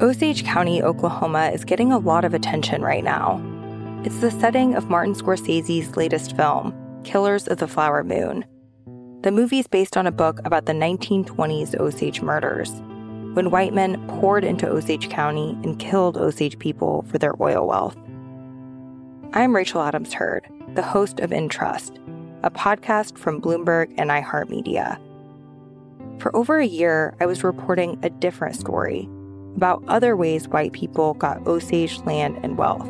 Osage County, Oklahoma is getting a lot of attention right now. It's the setting of Martin Scorsese's latest film, Killers of the Flower Moon. The movie is based on a book about the 1920s Osage murders, when white men poured into Osage County and killed Osage people for their oil wealth. I'm Rachel Adams Heard, the host of In Trust, a podcast from Bloomberg and iHeartMedia. For over a year, I was reporting a different story about other ways white people got Osage land and wealth,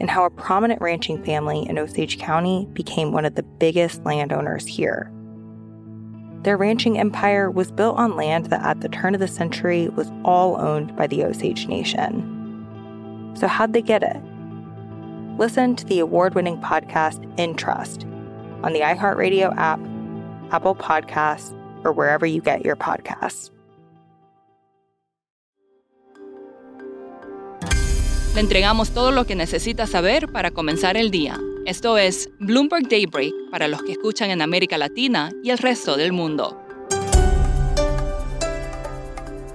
and how a prominent ranching family in Osage County became one of the biggest landowners here. Their ranching empire was built on land that at the turn of the century was all owned by the Osage Nation. So, how'd they get it? Listen to the award winning podcast In Trust on the iHeartRadio app, Apple Podcasts, or wherever you get your podcasts. Le entregamos todo lo que necesita saber para comenzar el día. Esto es Bloomberg Daybreak para los que escuchan en América Latina y el resto del mundo.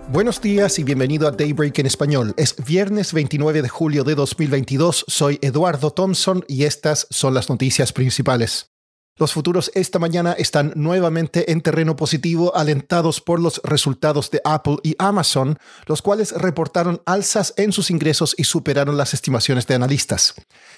Buenos días y bienvenido a Daybreak en español. Es viernes 29 de julio de 2022. Soy Eduardo Thompson y estas son las noticias principales. Los futuros esta mañana están nuevamente en terreno positivo, alentados por los resultados de Apple y Amazon, los cuales reportaron alzas en sus ingresos y superaron las estimaciones de analistas.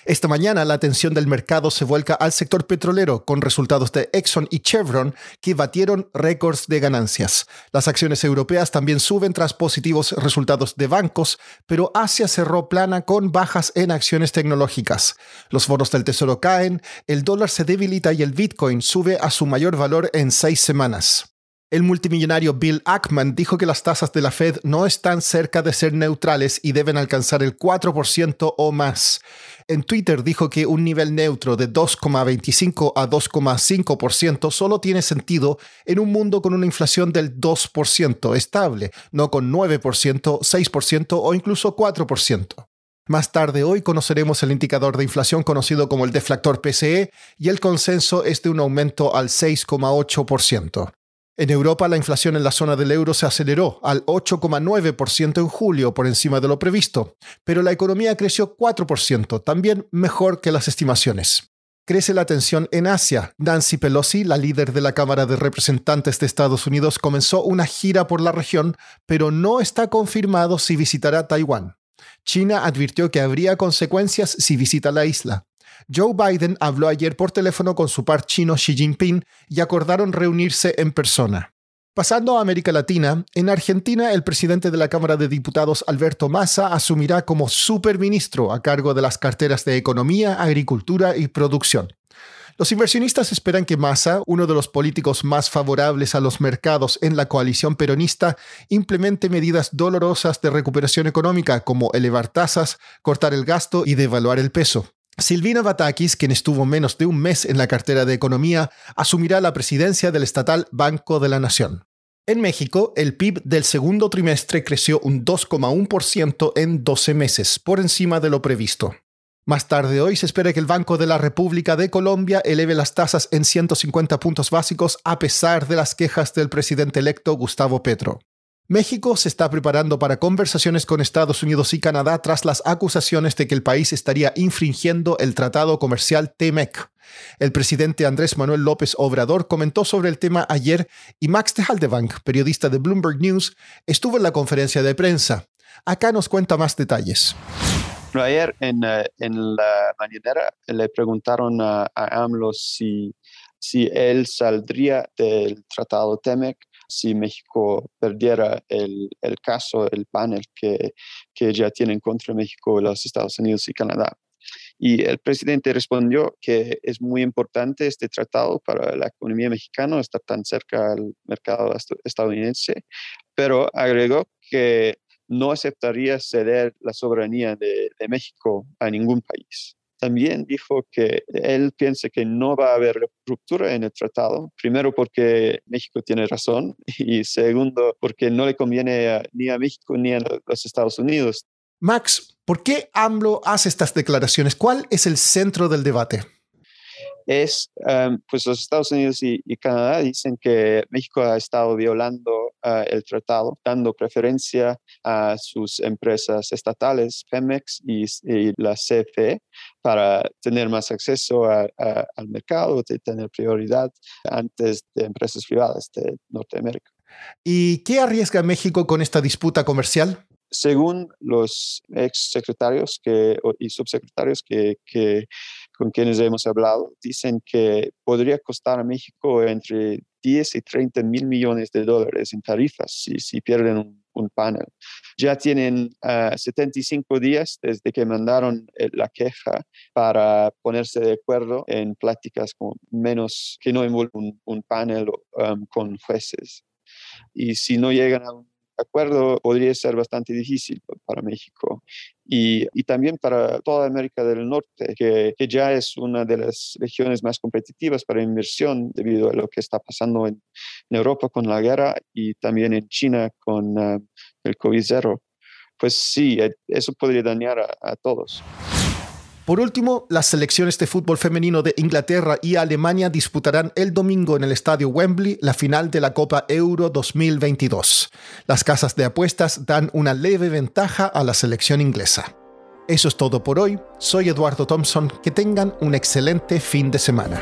Esta mañana la atención del mercado se vuelca al sector petrolero, con resultados de Exxon y Chevron que batieron récords de ganancias. Las acciones europeas también suben tras positivos resultados de bancos, pero Asia cerró plana con bajas en acciones tecnológicas. Los bonos del tesoro caen, el dólar se debilita y el Bitcoin sube a su mayor valor en seis semanas. El multimillonario Bill Ackman dijo que las tasas de la Fed no están cerca de ser neutrales y deben alcanzar el 4% o más. En Twitter dijo que un nivel neutro de 2,25 a 2,5% solo tiene sentido en un mundo con una inflación del 2% estable, no con 9%, 6% o incluso 4%. Más tarde hoy conoceremos el indicador de inflación conocido como el deflactor PCE y el consenso es de un aumento al 6,8%. En Europa la inflación en la zona del euro se aceleró al 8,9% en julio por encima de lo previsto, pero la economía creció 4%, también mejor que las estimaciones. Crece la tensión en Asia. Nancy Pelosi, la líder de la Cámara de Representantes de Estados Unidos, comenzó una gira por la región, pero no está confirmado si visitará Taiwán. China advirtió que habría consecuencias si visita la isla. Joe Biden habló ayer por teléfono con su par chino Xi Jinping y acordaron reunirse en persona. Pasando a América Latina, en Argentina el presidente de la Cámara de Diputados Alberto Massa asumirá como superministro a cargo de las carteras de Economía, Agricultura y Producción. Los inversionistas esperan que Massa, uno de los políticos más favorables a los mercados en la coalición peronista, implemente medidas dolorosas de recuperación económica como elevar tasas, cortar el gasto y devaluar el peso. Silvina Batakis, quien estuvo menos de un mes en la cartera de Economía, asumirá la presidencia del estatal Banco de la Nación. En México, el PIB del segundo trimestre creció un 2,1% en 12 meses, por encima de lo previsto. Más tarde hoy se espera que el Banco de la República de Colombia eleve las tasas en 150 puntos básicos a pesar de las quejas del presidente electo Gustavo Petro. México se está preparando para conversaciones con Estados Unidos y Canadá tras las acusaciones de que el país estaría infringiendo el tratado comercial TEMEC. El presidente Andrés Manuel López Obrador comentó sobre el tema ayer y Max de Haldebank, periodista de Bloomberg News, estuvo en la conferencia de prensa. Acá nos cuenta más detalles ayer en, eh, en, la mañanera le preguntaron a, AMLO si, si él saldría del tratado TEMEC si México perdiera el, el caso, el panel que, que ya tienen contra México los Estados Unidos y Canadá. Y el presidente respondió que es muy importante este tratado para la economía mexicana, estar tan cerca al mercado estadounidense, pero agregó que no aceptaría ceder la soberanía de, México a ningún país. También dijo que él piensa que no va a haber ruptura en el tratado, primero porque México tiene razón y segundo porque no le conviene ni a México ni a los Estados Unidos. Max, ¿por qué AMLO hace estas declaraciones? ¿Cuál es el centro del debate? Es, um, pues los Estados Unidos y, Canadá dicen que México ha estado violando el tratado, dando preferencia a sus empresas estatales, Pemex y, la CFE, para tener más acceso al mercado, de tener prioridad antes de empresas privadas de Norteamérica. ¿Y qué arriesga México con esta disputa comercial? Según los ex secretarios que, y subsecretarios que, que, con quienes hemos hablado, dicen que podría costar a México entre 10 y 30 mil millones de dólares en tarifas si, si pierden un, panel. Ya tienen 75 ah, días desde que mandaron eh, la queja para ponerse de acuerdo en pláticas con menos que no involucren un, panel um, con jueces. Y si no llegan a un acuerdo podría ser bastante difícil para México y, también para toda América del Norte, que, ya es una de las regiones más competitivas para inversión debido a lo que está pasando en, Europa con la guerra y también en China con uh, el COVID-0. Pues sí, eh, eso podría dañar a todos. Por último, las selecciones de fútbol femenino de Inglaterra y Alemania disputarán el domingo en el estadio Wembley la final de la Copa Euro 2022. Las casas de apuestas dan una leve ventaja a la selección inglesa. Eso es todo por hoy. Soy Eduardo Thompson. Que tengan un excelente fin de semana.